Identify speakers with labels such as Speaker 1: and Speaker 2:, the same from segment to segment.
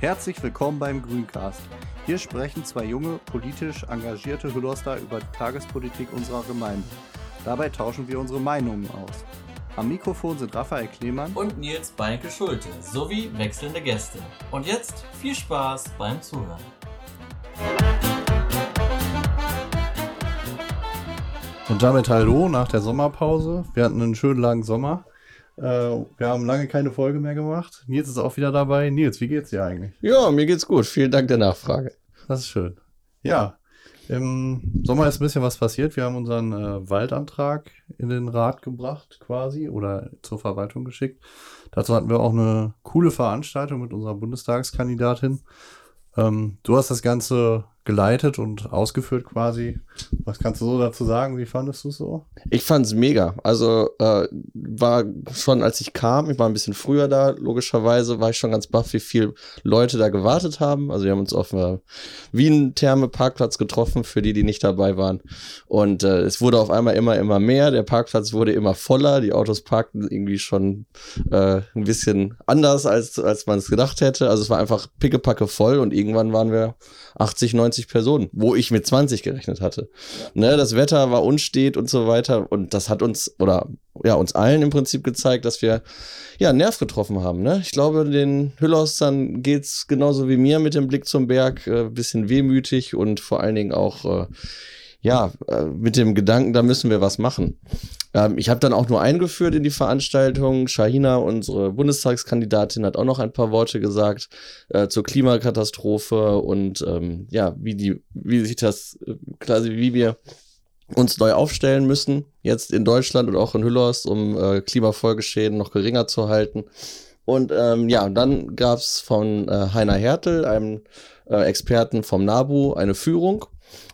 Speaker 1: Herzlich willkommen beim Grüncast. Hier sprechen zwei junge, politisch engagierte Hüllerster über die Tagespolitik unserer Gemeinde. Dabei tauschen wir unsere Meinungen aus. Am Mikrofon sind Raphael Klemann
Speaker 2: und Nils Beinke Schulte sowie wechselnde Gäste. Und jetzt viel Spaß beim Zuhören.
Speaker 1: Und damit hallo nach der Sommerpause. Wir hatten einen schönen langen Sommer. Äh, wir haben lange keine Folge mehr gemacht. Nils ist auch wieder dabei. Nils, wie geht's dir eigentlich?
Speaker 3: Ja, mir geht's gut. Vielen Dank der Nachfrage.
Speaker 1: Das ist schön. Ja, im Sommer ist ein bisschen was passiert. Wir haben unseren äh, Waldantrag in den Rat gebracht, quasi, oder zur Verwaltung geschickt. Dazu hatten wir auch eine coole Veranstaltung mit unserer Bundestagskandidatin. Ähm, du hast das Ganze geleitet und ausgeführt quasi. Was kannst du so dazu sagen? Wie fandest du es so?
Speaker 3: Ich fand es mega. Also äh, war schon, als ich kam, ich war ein bisschen früher da, logischerweise, war ich schon ganz baff, wie viele Leute da gewartet haben. Also wir haben uns auf dem Wien-Therme-Parkplatz getroffen, für die, die nicht dabei waren. Und äh, es wurde auf einmal immer, immer mehr. Der Parkplatz wurde immer voller. Die Autos parkten irgendwie schon äh, ein bisschen anders, als, als man es gedacht hätte. Also es war einfach pickepacke voll und irgendwann waren wir 80, 90 Personen, wo ich mit 20 gerechnet hatte. Ja. Ne, das Wetter war unstet und so weiter und das hat uns oder ja uns allen im Prinzip gezeigt, dass wir ja Nerv getroffen haben. Ne? Ich glaube, den Hüllostern geht's genauso wie mir mit dem Blick zum Berg, äh, bisschen wehmütig und vor allen Dingen auch äh, ja, äh, mit dem Gedanken, da müssen wir was machen. Ähm, ich habe dann auch nur eingeführt in die Veranstaltung. Shahina, unsere Bundestagskandidatin, hat auch noch ein paar Worte gesagt äh, zur Klimakatastrophe und ähm, ja, wie die, wie sich das äh, quasi, wie wir uns neu aufstellen müssen, jetzt in Deutschland und auch in Hüllhorst, um äh, Klimafolgeschäden noch geringer zu halten. Und ähm, ja, dann gab's von äh, Heiner Hertel, einem äh, Experten vom NABU, eine Führung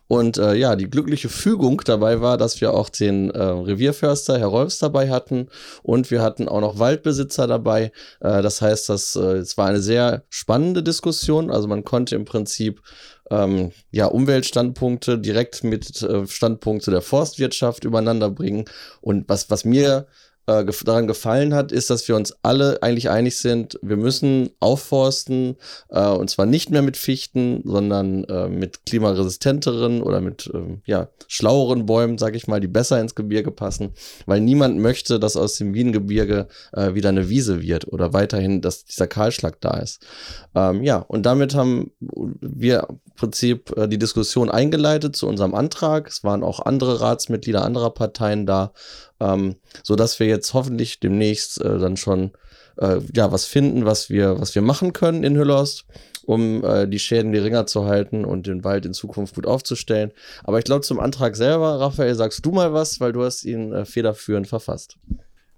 Speaker 3: und äh, ja, die glückliche Fügung dabei war, dass wir auch den äh, Revierförster Herr Rolfs dabei hatten und wir hatten auch noch Waldbesitzer dabei. Äh, das heißt, das, äh, es war eine sehr spannende Diskussion. Also man konnte im Prinzip ähm, ja, Umweltstandpunkte direkt mit äh, Standpunkte der Forstwirtschaft übereinander bringen. Und was, was mir äh, daran gefallen hat, ist, dass wir uns alle eigentlich einig sind, wir müssen aufforsten äh, und zwar nicht mehr mit Fichten, sondern äh, mit klimaresistenteren oder mit ähm, ja, schlaueren Bäumen, sag ich mal, die besser ins Gebirge passen, weil niemand möchte, dass aus dem Wiengebirge äh, wieder eine Wiese wird oder weiterhin, dass dieser Kahlschlag da ist. Ähm, ja, und damit haben wir im Prinzip äh, die Diskussion eingeleitet zu unserem Antrag. Es waren auch andere Ratsmitglieder anderer Parteien da ähm, so dass wir jetzt hoffentlich demnächst äh, dann schon äh, ja was finden, was wir was wir machen können in Hüllhorst, um äh, die Schäden geringer zu halten und den Wald in Zukunft gut aufzustellen. Aber ich glaube zum Antrag selber, Raphael, sagst du mal was, weil du hast ihn äh, federführend verfasst.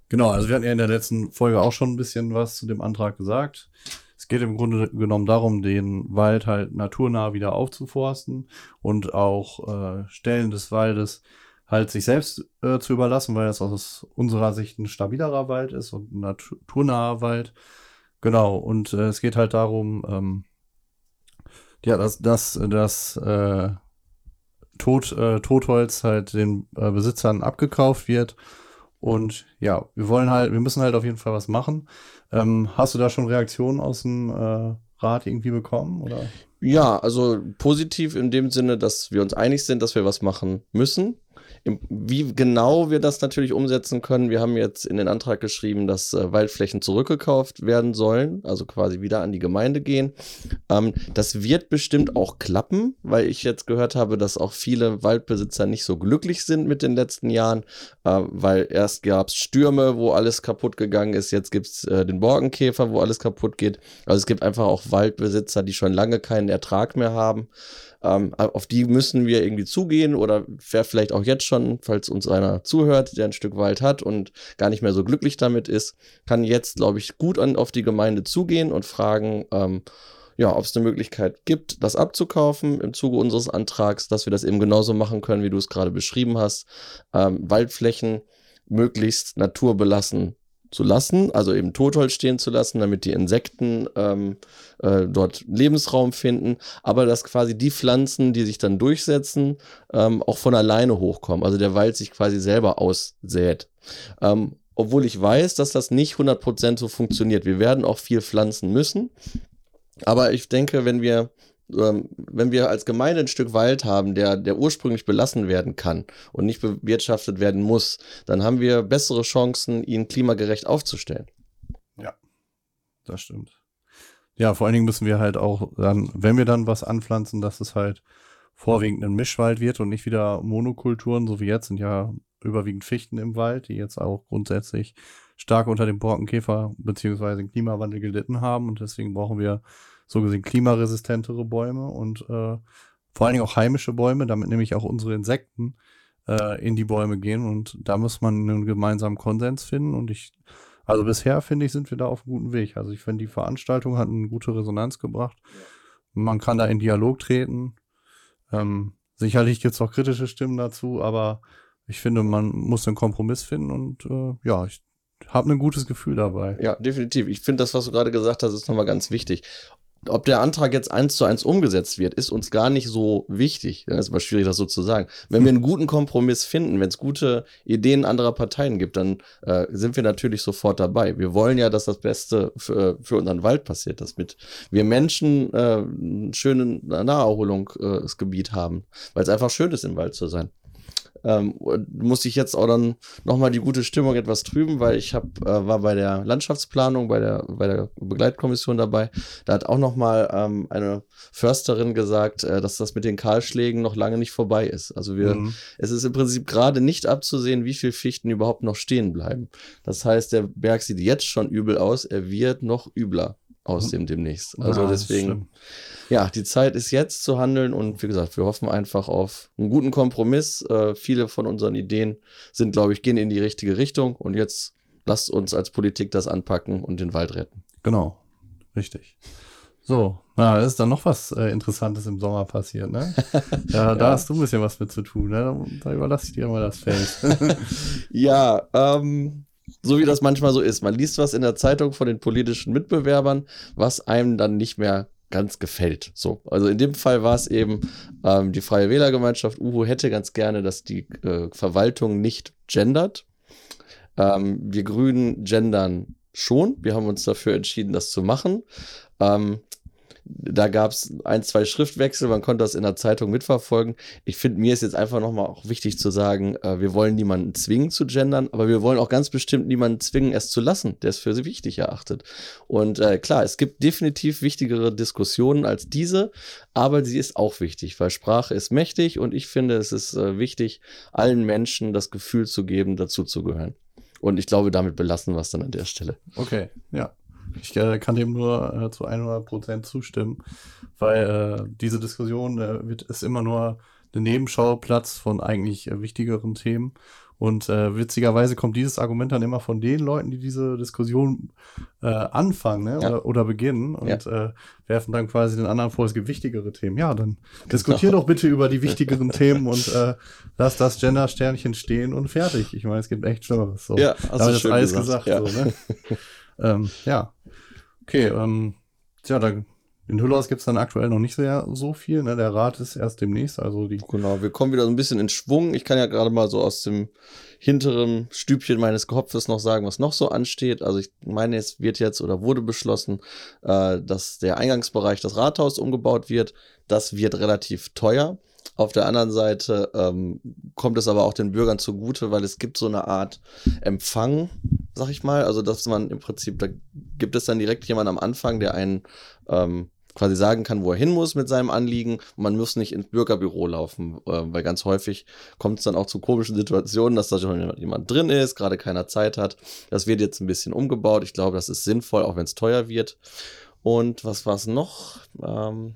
Speaker 1: Genau, also wir hatten ja in der letzten Folge auch schon ein bisschen was zu dem Antrag gesagt. Es geht im Grunde genommen darum, den Wald halt naturnah wieder aufzuforsten und auch äh, Stellen des Waldes halt sich selbst äh, zu überlassen, weil das aus unserer Sicht ein stabilerer Wald ist und ein naturnaher Wald. Genau, und äh, es geht halt darum, ähm, ja, dass, dass das äh, Tot, äh, Totholz halt den äh, Besitzern abgekauft wird. Und ja, wir wollen halt, wir müssen halt auf jeden Fall was machen. Ähm, hast du da schon Reaktionen aus dem äh, Rat irgendwie bekommen? Oder?
Speaker 3: Ja, also positiv in dem Sinne, dass wir uns einig sind, dass wir was machen müssen. Wie genau wir das natürlich umsetzen können, wir haben jetzt in den Antrag geschrieben, dass äh, Waldflächen zurückgekauft werden sollen, also quasi wieder an die Gemeinde gehen. Ähm, das wird bestimmt auch klappen, weil ich jetzt gehört habe, dass auch viele Waldbesitzer nicht so glücklich sind mit den letzten Jahren, äh, weil erst gab es Stürme, wo alles kaputt gegangen ist, jetzt gibt es äh, den Borkenkäfer, wo alles kaputt geht. Also es gibt einfach auch Waldbesitzer, die schon lange keinen Ertrag mehr haben. Ähm, auf die müssen wir irgendwie zugehen oder vielleicht auch jetzt schon, falls uns einer zuhört, der ein Stück Wald hat und gar nicht mehr so glücklich damit ist, kann jetzt, glaube ich, gut an, auf die Gemeinde zugehen und fragen, ähm, ja, ob es eine Möglichkeit gibt, das abzukaufen im Zuge unseres Antrags, dass wir das eben genauso machen können, wie du es gerade beschrieben hast. Ähm, Waldflächen möglichst naturbelassen zu lassen, also eben Totholz stehen zu lassen, damit die Insekten ähm, äh, dort Lebensraum finden, aber dass quasi die Pflanzen, die sich dann durchsetzen, ähm, auch von alleine hochkommen, also der Wald sich quasi selber aussät. Ähm, obwohl ich weiß, dass das nicht 100% so funktioniert. Wir werden auch viel pflanzen müssen, aber ich denke, wenn wir wenn wir als Gemeinde ein Stück Wald haben, der, der ursprünglich belassen werden kann und nicht bewirtschaftet werden muss, dann haben wir bessere Chancen, ihn klimagerecht aufzustellen.
Speaker 1: Ja, das stimmt. Ja, vor allen Dingen müssen wir halt auch dann, wenn wir dann was anpflanzen, dass es halt vorwiegend ein Mischwald wird und nicht wieder Monokulturen, so wie jetzt sind ja überwiegend Fichten im Wald, die jetzt auch grundsätzlich stark unter dem Borkenkäfer bzw. Klimawandel gelitten haben und deswegen brauchen wir so gesehen klimaresistentere Bäume und äh, vor allen Dingen auch heimische Bäume, damit nämlich auch unsere Insekten äh, in die Bäume gehen und da muss man einen gemeinsamen Konsens finden und ich, also bisher finde ich, sind wir da auf einem guten Weg. Also ich finde, die Veranstaltung hat eine gute Resonanz gebracht. Man kann da in Dialog treten. Ähm, sicherlich gibt es auch kritische Stimmen dazu, aber ich finde, man muss einen Kompromiss finden und äh, ja, ich habe ein gutes Gefühl dabei.
Speaker 3: Ja, definitiv. Ich finde das, was du gerade gesagt hast, ist nochmal ganz wichtig ob der Antrag jetzt eins zu eins umgesetzt wird, ist uns gar nicht so wichtig. Das ist aber schwierig, das so zu sagen. Wenn wir einen guten Kompromiss finden, wenn es gute Ideen anderer Parteien gibt, dann äh, sind wir natürlich sofort dabei. Wir wollen ja, dass das Beste für, für unseren Wald passiert, dass mit wir Menschen äh, ein schönes Naherholungsgebiet haben, weil es einfach schön ist, im Wald zu sein ähm, musste ich jetzt auch dann nochmal die gute Stimmung etwas trüben, weil ich hab, äh, war bei der Landschaftsplanung, bei der, bei der Begleitkommission dabei. Da hat auch nochmal ähm, eine Försterin gesagt, äh, dass das mit den Kahlschlägen noch lange nicht vorbei ist. Also wir, mhm. es ist im Prinzip gerade nicht abzusehen, wie viele Fichten überhaupt noch stehen bleiben. Das heißt, der Berg sieht jetzt schon übel aus, er wird noch übler aus dem demnächst. Also ja, deswegen, ja, die Zeit ist jetzt zu handeln und wie gesagt, wir hoffen einfach auf einen guten Kompromiss. Äh, viele von unseren Ideen sind, glaube ich, gehen in die richtige Richtung und jetzt lasst uns als Politik das anpacken und den Wald retten.
Speaker 1: Genau, richtig. So, na, ist dann noch was äh, Interessantes im Sommer passiert, ne? Ja, da hast du ein bisschen was mit zu tun, ne? Da überlasse ich dir mal das Feld.
Speaker 3: ja, ähm, so wie das manchmal so ist. Man liest was in der Zeitung von den politischen Mitbewerbern, was einem dann nicht mehr ganz gefällt. So, also in dem Fall war es eben ähm, die Freie Wählergemeinschaft UHO hätte ganz gerne, dass die äh, Verwaltung nicht gendert. Ähm, wir Grünen gendern schon. Wir haben uns dafür entschieden, das zu machen. Ähm, da gab es ein, zwei Schriftwechsel, man konnte das in der Zeitung mitverfolgen. Ich finde, mir ist jetzt einfach nochmal auch wichtig zu sagen, äh, wir wollen niemanden zwingen zu gendern, aber wir wollen auch ganz bestimmt niemanden zwingen, es zu lassen, der es für sie wichtig erachtet. Und äh, klar, es gibt definitiv wichtigere Diskussionen als diese, aber sie ist auch wichtig, weil Sprache ist mächtig und ich finde, es ist äh, wichtig, allen Menschen das Gefühl zu geben, dazuzugehören. Und ich glaube, damit belassen wir es dann an der Stelle.
Speaker 1: Okay, ja. Ich äh, kann dem nur äh, zu 100 Prozent zustimmen, weil äh, diese Diskussion äh, wird, ist immer nur der Nebenschauplatz von eigentlich äh, wichtigeren Themen. Und äh, witzigerweise kommt dieses Argument dann immer von den Leuten, die diese Diskussion äh, anfangen ne? Ja. oder, oder, beginnen und ja. äh, werfen dann quasi den anderen vor, es gibt wichtigere Themen. Ja, dann genau. diskutier doch bitte über die wichtigeren Themen und äh, lass das Gender-Sternchen stehen und fertig. Ich meine, es gibt echt Schlimmeres. So. Ja, hast Damit ist alles gesagt. gesagt ja. So, ne? ähm, ja. Okay, ähm, tja, da, in Hüllers gibt es dann aktuell noch nicht sehr so viel. Ne? Der Rat ist erst demnächst. Also die
Speaker 3: genau, wir kommen wieder so ein bisschen in Schwung. Ich kann ja gerade mal so aus dem hinteren Stübchen meines Kopfes noch sagen, was noch so ansteht. Also ich meine, es wird jetzt oder wurde beschlossen, äh, dass der Eingangsbereich des Rathaus umgebaut wird. Das wird relativ teuer. Auf der anderen Seite ähm, kommt es aber auch den Bürgern zugute, weil es gibt so eine Art Empfang, sag ich mal. Also, dass man im Prinzip, da gibt es dann direkt jemanden am Anfang, der einen ähm, quasi sagen kann, wo er hin muss mit seinem Anliegen. Man muss nicht ins Bürgerbüro laufen, äh, weil ganz häufig kommt es dann auch zu komischen Situationen, dass da schon jemand drin ist, gerade keiner Zeit hat. Das wird jetzt ein bisschen umgebaut. Ich glaube, das ist sinnvoll, auch wenn es teuer wird. Und was war es noch? Ähm,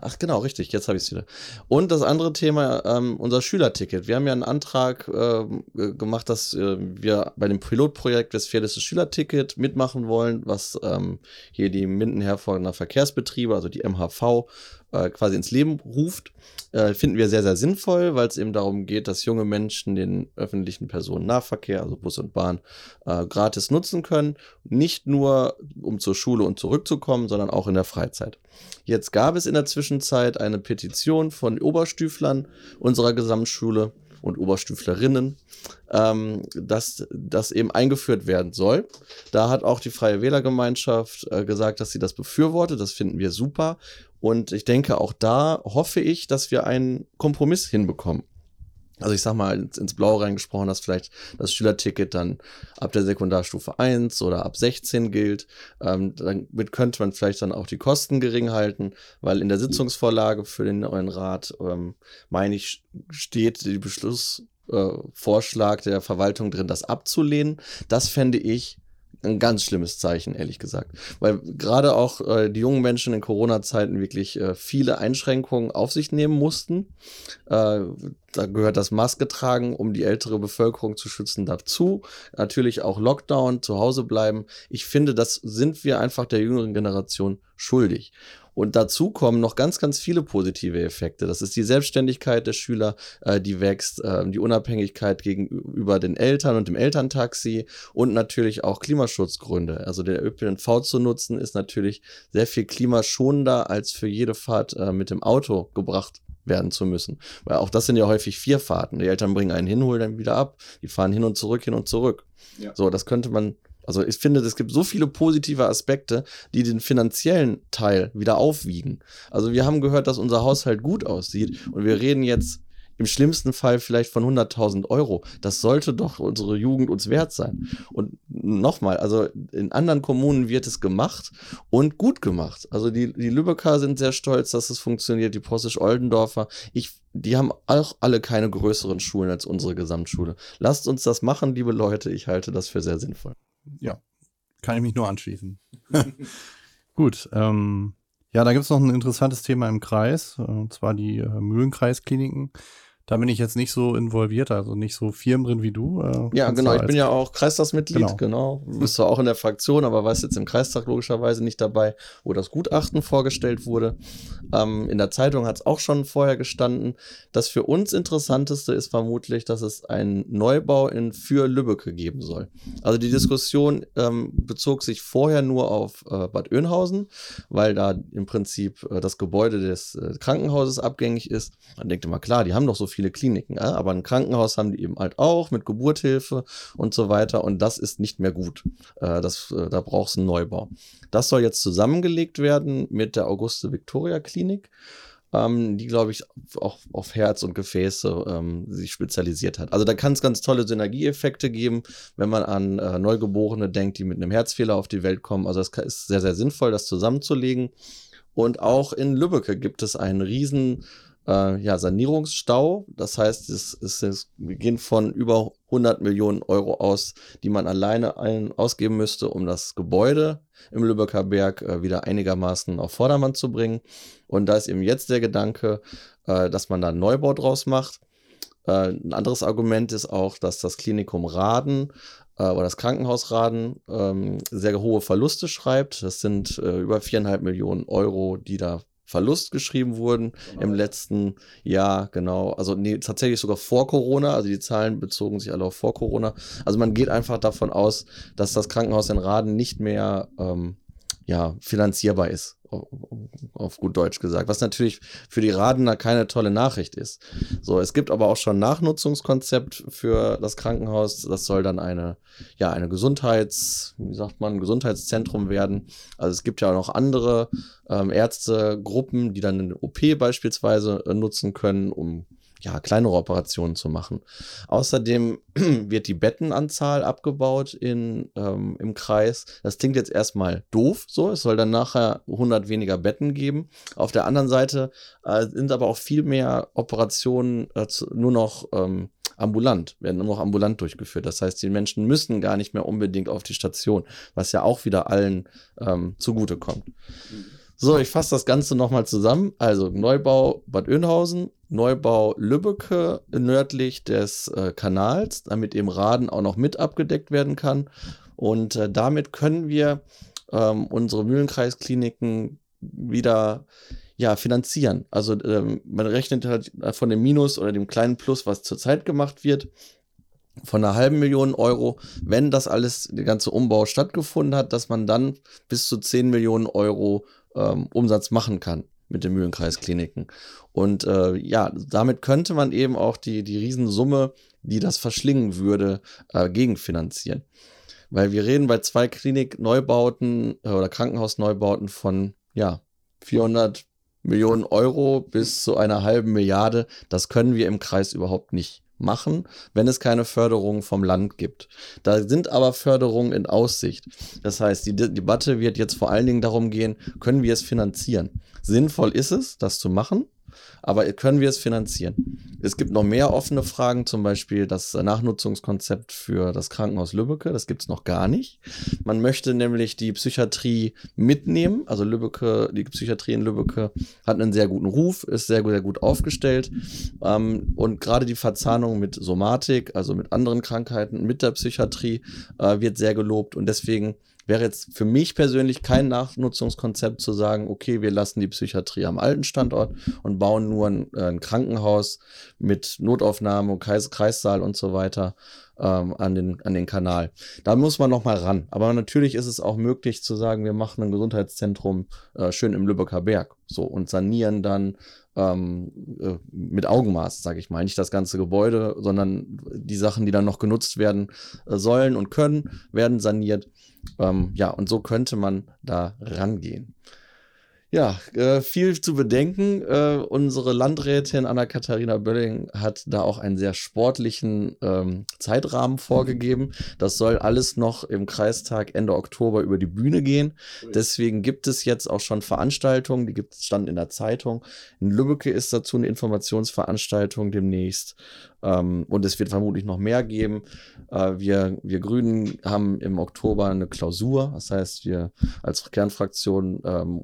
Speaker 3: Ach genau, richtig, jetzt habe ich es wieder. Und das andere Thema, ähm, unser Schülerticket. Wir haben ja einen Antrag äh, gemacht, dass äh, wir bei dem Pilotprojekt Westfälisches Schülerticket mitmachen wollen, was ähm, hier die Mindenherforder Verkehrsbetriebe, also die MHV, äh, quasi ins Leben ruft, äh, finden wir sehr, sehr sinnvoll, weil es eben darum geht, dass junge Menschen den öffentlichen Personennahverkehr, also Bus und Bahn, äh, gratis nutzen können. Nicht nur, um zur Schule und zurückzukommen, sondern auch in der Freizeit. Jetzt gab es in der Zwischenzeit eine Petition von Oberstüflern unserer Gesamtschule und Oberstüflerinnen, ähm, dass das eben eingeführt werden soll. Da hat auch die Freie Wählergemeinschaft äh, gesagt, dass sie das befürwortet. Das finden wir super. Und ich denke, auch da hoffe ich, dass wir einen Kompromiss hinbekommen. Also ich sag mal ins, ins Blaue reingesprochen, dass vielleicht das Schülerticket dann ab der Sekundarstufe 1 oder ab 16 gilt. Ähm, damit könnte man vielleicht dann auch die Kosten gering halten, weil in der Sitzungsvorlage für den neuen Rat, ähm, meine ich, steht die Beschlussvorschlag äh, der Verwaltung drin, das abzulehnen. Das fände ich ein ganz schlimmes Zeichen, ehrlich gesagt. Weil gerade auch äh, die jungen Menschen in Corona-Zeiten wirklich äh, viele Einschränkungen auf sich nehmen mussten. Äh, da gehört das Maske tragen, um die ältere Bevölkerung zu schützen, dazu. Natürlich auch Lockdown, zu Hause bleiben. Ich finde, das sind wir einfach der jüngeren Generation schuldig. Und dazu kommen noch ganz, ganz viele positive Effekte. Das ist die Selbstständigkeit der Schüler, äh, die wächst, äh, die Unabhängigkeit gegenüber den Eltern und dem Elterntaxi und natürlich auch Klimaschutzgründe. Also der ÖPNV zu nutzen ist natürlich sehr viel klimaschonender als für jede Fahrt äh, mit dem Auto gebracht werden zu müssen. Weil auch das sind ja häufig vier Fahrten. Die Eltern bringen einen hin, holen dann wieder ab. Die fahren hin und zurück, hin und zurück. Ja. So, das könnte man also ich finde, es gibt so viele positive Aspekte, die den finanziellen Teil wieder aufwiegen. Also wir haben gehört, dass unser Haushalt gut aussieht und wir reden jetzt im schlimmsten Fall vielleicht von 100.000 Euro. Das sollte doch unsere Jugend uns wert sein. Und nochmal, also in anderen Kommunen wird es gemacht und gut gemacht. Also die, die Lübecker sind sehr stolz, dass es funktioniert, die Possisch-Oldendorfer. Ich, die haben auch alle keine größeren Schulen als unsere Gesamtschule. Lasst uns das machen, liebe Leute. Ich halte das für sehr sinnvoll
Speaker 1: ja, kann ich mich nur anschließen. Gut, ähm, ja, da gibt es noch ein interessantes Thema im Kreis, äh, und zwar die äh, Mühlenkreiskliniken. Da bin ich jetzt nicht so involviert, also nicht so firm drin wie du.
Speaker 3: Äh, ja, genau. Ich bin ja auch Kreistagsmitglied, genau. genau. Bist du auch in der Fraktion, aber warst jetzt im Kreistag logischerweise nicht dabei, wo das Gutachten vorgestellt wurde. Ähm, in der Zeitung hat es auch schon vorher gestanden. Das für uns Interessanteste ist vermutlich, dass es einen Neubau in für Lübbecke geben soll. Also die Diskussion ähm, bezog sich vorher nur auf äh, Bad Oeynhausen, weil da im Prinzip äh, das Gebäude des äh, Krankenhauses abgängig ist. Man denkt immer, klar, die haben doch so viele Kliniken, ja? aber ein Krankenhaus haben die eben halt auch mit Geburthilfe und so weiter und das ist nicht mehr gut. Äh, das, äh, da braucht es einen Neubau. Das soll jetzt zusammengelegt werden mit der Auguste Victoria Klinik. Ähm, die, glaube ich, auch auf Herz und Gefäße ähm, sich spezialisiert hat. Also da kann es ganz tolle Synergieeffekte geben, wenn man an äh, Neugeborene denkt, die mit einem Herzfehler auf die Welt kommen. Also es ist sehr, sehr sinnvoll, das zusammenzulegen. Und auch in Lübbecke gibt es einen riesen äh, ja, Sanierungsstau. Das heißt, es, es, wir gehen von über 100 Millionen Euro aus, die man alleine ein, ausgeben müsste, um das Gebäude im Lübecker Berg äh, wieder einigermaßen auf Vordermann zu bringen. Und da ist eben jetzt der Gedanke, äh, dass man da einen Neubau draus macht. Äh, ein anderes Argument ist auch, dass das Klinikum Raden äh, oder das Krankenhaus Raden ähm, sehr hohe Verluste schreibt. Das sind äh, über viereinhalb Millionen Euro, die da Verlust geschrieben wurden genau. im letzten Jahr, genau. Also nee, tatsächlich sogar vor Corona, also die Zahlen bezogen sich alle auf vor Corona. Also man geht einfach davon aus, dass das Krankenhaus in Raden nicht mehr ähm, ja, finanzierbar ist auf gut Deutsch gesagt, was natürlich für die Radener keine tolle Nachricht ist. So, es gibt aber auch schon ein Nachnutzungskonzept für das Krankenhaus. Das soll dann eine, ja, eine Gesundheits, wie sagt man, Gesundheitszentrum werden. Also es gibt ja auch noch andere ähm, Ärztegruppen, die dann eine OP beispielsweise äh, nutzen können, um ja, kleinere Operationen zu machen. Außerdem wird die Bettenanzahl abgebaut in, ähm, im Kreis. Das klingt jetzt erstmal doof, so. Es soll dann nachher 100 weniger Betten geben. Auf der anderen Seite äh, sind aber auch viel mehr Operationen äh, nur noch ähm, ambulant, werden nur noch ambulant durchgeführt. Das heißt, die Menschen müssen gar nicht mehr unbedingt auf die Station, was ja auch wieder allen ähm, zugutekommt. So, ich fasse das Ganze nochmal zusammen. Also Neubau Bad Oeynhausen, Neubau Lübbecke nördlich des äh, Kanals, damit eben Raden auch noch mit abgedeckt werden kann. Und äh, damit können wir ähm, unsere Mühlenkreiskliniken wieder ja, finanzieren. Also ähm, man rechnet halt von dem Minus oder dem kleinen Plus, was zurzeit gemacht wird, von einer halben Million Euro, wenn das alles, der ganze Umbau stattgefunden hat, dass man dann bis zu 10 Millionen Euro ähm, Umsatz machen kann mit den Mühlenkreiskliniken. Und äh, ja, damit könnte man eben auch die, die Riesensumme, die das verschlingen würde, äh, gegenfinanzieren. Weil wir reden bei zwei Klinikneubauten äh, oder Krankenhausneubauten von, ja, 400 Millionen Euro bis zu einer halben Milliarde. Das können wir im Kreis überhaupt nicht machen, wenn es keine Förderung vom Land gibt. Da sind aber Förderungen in Aussicht. Das heißt, die De Debatte wird jetzt vor allen Dingen darum gehen, können wir es finanzieren? Sinnvoll ist es, das zu machen, aber können wir es finanzieren? Es gibt noch mehr offene Fragen, zum Beispiel das Nachnutzungskonzept für das Krankenhaus Lübbecke. Das gibt es noch gar nicht. Man möchte nämlich die Psychiatrie mitnehmen. Also Lübbecke, die Psychiatrie in Lübbecke hat einen sehr guten Ruf, ist sehr, sehr gut aufgestellt. Ähm, und gerade die Verzahnung mit Somatik, also mit anderen Krankheiten, mit der Psychiatrie, äh, wird sehr gelobt. Und deswegen wäre jetzt für mich persönlich kein Nachnutzungskonzept zu sagen, okay, wir lassen die Psychiatrie am alten Standort und bauen nur ein, äh, ein Krankenhaus mit Notaufnahme, Kreis, Kreissaal und so weiter ähm, an, den, an den Kanal. Da muss man noch mal ran. Aber natürlich ist es auch möglich zu sagen, wir machen ein Gesundheitszentrum äh, schön im Lübecker Berg so und sanieren dann ähm, äh, mit Augenmaß, sage ich mal. Nicht das ganze Gebäude, sondern die Sachen, die dann noch genutzt werden äh, sollen und können, werden saniert. Ähm, ja, und so könnte man da rangehen. Ja, äh, viel zu bedenken. Äh, unsere Landrätin Anna-Katharina Bölling hat da auch einen sehr sportlichen ähm, Zeitrahmen vorgegeben. Das soll alles noch im Kreistag Ende Oktober über die Bühne gehen. Deswegen gibt es jetzt auch schon Veranstaltungen, die gibt es stand in der Zeitung. In Lübbecke ist dazu eine Informationsveranstaltung demnächst. Ähm, und es wird vermutlich noch mehr geben. Äh, wir, wir Grünen haben im Oktober eine Klausur. Das heißt, wir als Kernfraktion ähm,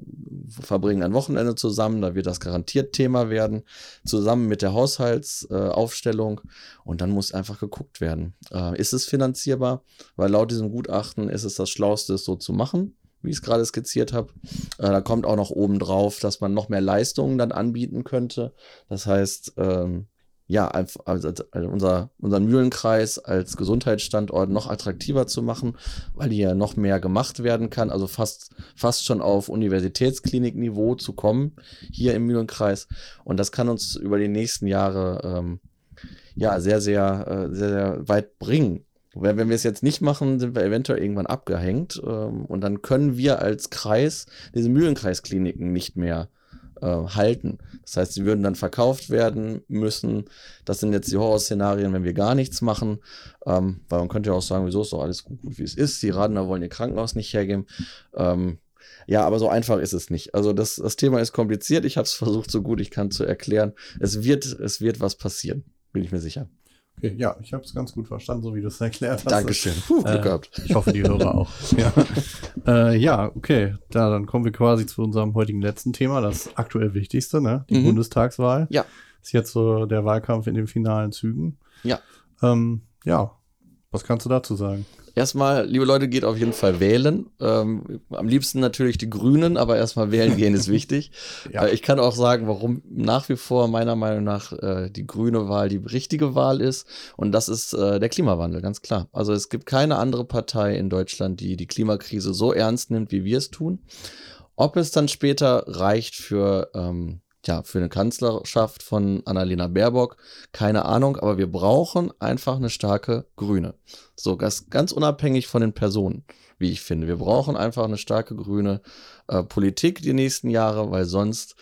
Speaker 3: verbringen ein Wochenende zusammen. Da wird das garantiert Thema werden, zusammen mit der Haushaltsaufstellung. Äh, und dann muss einfach geguckt werden. Äh, ist es finanzierbar? Weil laut diesem Gutachten ist es das Schlauste, es so zu machen wie ich es gerade skizziert habe. Äh, da kommt auch noch oben drauf, dass man noch mehr Leistungen dann anbieten könnte. Das heißt, ähm, ja, also, also unser, unseren Mühlenkreis als Gesundheitsstandort noch attraktiver zu machen, weil hier noch mehr gemacht werden kann, also fast, fast schon auf Universitätsklinikniveau zu kommen, hier im Mühlenkreis. Und das kann uns über die nächsten Jahre ähm, ja sehr, sehr, äh, sehr, sehr weit bringen. Wenn, wenn wir es jetzt nicht machen, sind wir eventuell irgendwann abgehängt ähm, und dann können wir als Kreis diese Mühlenkreiskliniken nicht mehr äh, halten. Das heißt, sie würden dann verkauft werden müssen. Das sind jetzt die Horrorszenarien, wenn wir gar nichts machen. Ähm, weil man könnte ja auch sagen, wieso ist doch alles gut, gut wie es ist. Die Radner wollen ihr Krankenhaus nicht hergeben. Ähm, ja, aber so einfach ist es nicht. Also das, das Thema ist kompliziert. Ich habe es versucht, so gut ich kann zu erklären. Es wird, es wird was passieren, bin ich mir sicher.
Speaker 1: Okay, ja, ich habe es ganz gut verstanden, so wie du es erklärt hast.
Speaker 3: Dankeschön. Puh, Glück
Speaker 1: äh,
Speaker 3: gehabt.
Speaker 1: Ich hoffe, die Hörer auch. ja. Äh, ja, okay. Da, dann kommen wir quasi zu unserem heutigen letzten Thema, das aktuell wichtigste, ne? Die
Speaker 3: Mhm.
Speaker 1: Bundestagswahl.
Speaker 3: Ja.
Speaker 1: Ist jetzt so der Wahlkampf in den finalen Zügen.
Speaker 3: Ja.
Speaker 1: Ähm, ja. Was kannst du dazu sagen?
Speaker 3: Erstmal, liebe Leute, geht auf jeden Fall wählen. Ähm, am liebsten natürlich die Grünen, aber erstmal wählen gehen ist wichtig.
Speaker 1: Ja.
Speaker 3: Äh, ich kann auch sagen, warum nach wie vor meiner Meinung nach äh, die grüne Wahl die richtige Wahl ist. Und das ist äh, der Klimawandel, ganz klar. Also es gibt keine andere Partei in Deutschland, die die Klimakrise so ernst nimmt, wie wir es tun. Ob es dann später reicht für, ähm, ja, für eine Kanzlerschaft von Annalena Baerbock, keine Ahnung, aber wir brauchen einfach eine starke Grüne. So, ganz, ganz unabhängig von den Personen, wie ich finde. Wir brauchen einfach eine starke grüne äh, Politik die nächsten Jahre, weil sonst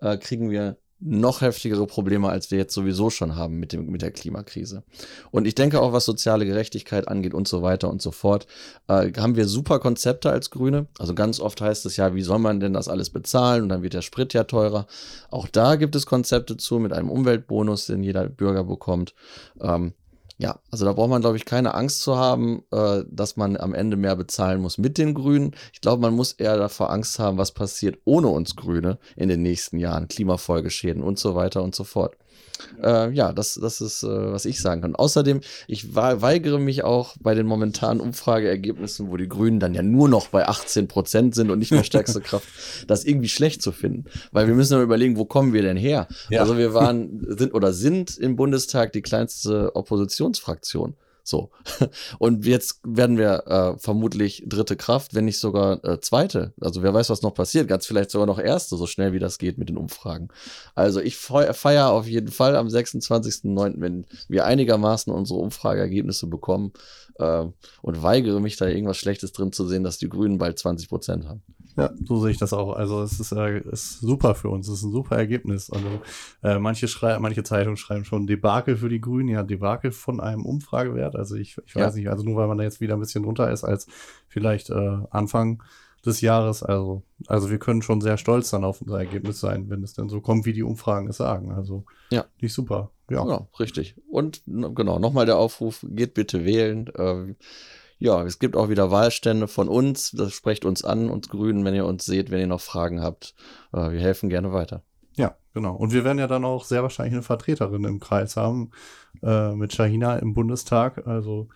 Speaker 3: äh, kriegen wir noch heftigere Probleme, als wir jetzt sowieso schon haben mit, dem, mit der Klimakrise. Und ich denke auch, was soziale Gerechtigkeit angeht und so weiter und so fort, äh, haben wir super Konzepte als Grüne. Also ganz oft heißt es ja, wie soll man denn das alles bezahlen? Und dann wird der Sprit ja teurer. Auch da gibt es Konzepte zu mit einem Umweltbonus, den jeder Bürger bekommt. Ähm, ja, also da braucht man, glaube ich, keine Angst zu haben, äh, dass man am Ende mehr bezahlen muss mit den Grünen. Ich glaube, man muss eher davor Angst haben, was passiert ohne uns Grüne in den nächsten Jahren, Klimafolgeschäden und so weiter und so fort. Äh, ja, das, das ist, äh, was ich sagen kann. Außerdem, ich weigere mich auch bei den momentanen Umfrageergebnissen, wo die Grünen dann ja nur noch bei 18 Prozent sind und nicht mehr stärkste Kraft, das irgendwie schlecht zu finden. Weil wir müssen ja überlegen, wo kommen wir denn her? Ja. Also wir waren, sind oder sind im Bundestag die kleinste Oppositionsfraktion. So. Und jetzt werden wir äh, vermutlich dritte Kraft, wenn nicht sogar äh, zweite. Also wer weiß, was noch passiert. Ganz vielleicht sogar noch erste, so schnell wie das geht mit den Umfragen. Also ich feiere auf jeden Fall am 26.09., wenn wir einigermaßen unsere Umfrageergebnisse bekommen äh, und weigere mich da irgendwas Schlechtes drin zu sehen, dass die Grünen bald 20 Prozent haben.
Speaker 1: Ja, so sehe ich das auch. Also es ist, äh, ist super für uns. Es ist ein super Ergebnis. Also äh, manche schreiben, manche Zeitungen schreiben schon Debakel für die Grünen, ja, Debakel von einem Umfragewert. Also ich, ich weiß ja. nicht, also nur weil man da jetzt wieder ein bisschen runter ist als vielleicht äh, Anfang des Jahres. Also, also wir können schon sehr stolz dann auf unser Ergebnis sein, wenn es dann so kommt, wie die Umfragen es sagen. Also
Speaker 3: ja.
Speaker 1: nicht super. Ja.
Speaker 3: ja, richtig. Und genau, nochmal der Aufruf, geht bitte wählen. Äh, ja, es gibt auch wieder Wahlstände von uns. Das sprecht uns an, uns Grünen, wenn ihr uns seht, wenn ihr noch Fragen habt. Äh, wir helfen gerne weiter.
Speaker 1: Ja, genau. Und wir werden ja dann auch sehr wahrscheinlich eine Vertreterin im Kreis haben äh, mit Shahina im Bundestag. Also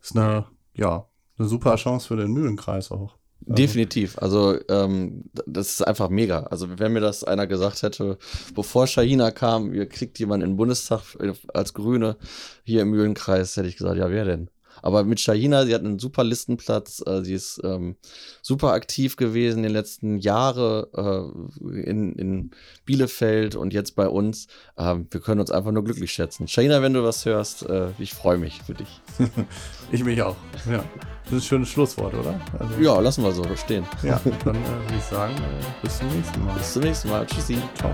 Speaker 1: ist eine, ja, eine super Chance für den Mühlenkreis auch.
Speaker 3: Also Definitiv. Also ähm, das ist einfach mega. Also wenn mir das einer gesagt hätte, bevor Shahina kam, ihr kriegt jemanden in den Bundestag als Grüne hier im Mühlenkreis, hätte ich gesagt, ja, wer denn? Aber mit Shahina, sie hat einen super Listenplatz, äh, sie ist ähm, super aktiv gewesen in den letzten Jahren äh, in, in Bielefeld und jetzt bei uns. Ähm, wir können uns einfach nur glücklich schätzen. Shahina, wenn du was hörst, äh, ich freue mich für dich.
Speaker 1: ich mich auch. Ja. Das ist ein schönes Schlusswort, oder?
Speaker 3: Also, ja, lassen wir so stehen.
Speaker 1: Ja, dann äh, würde ich sagen, äh, bis zum nächsten Mal.
Speaker 3: Bis zum nächsten Mal. Tschüssi. Ciao.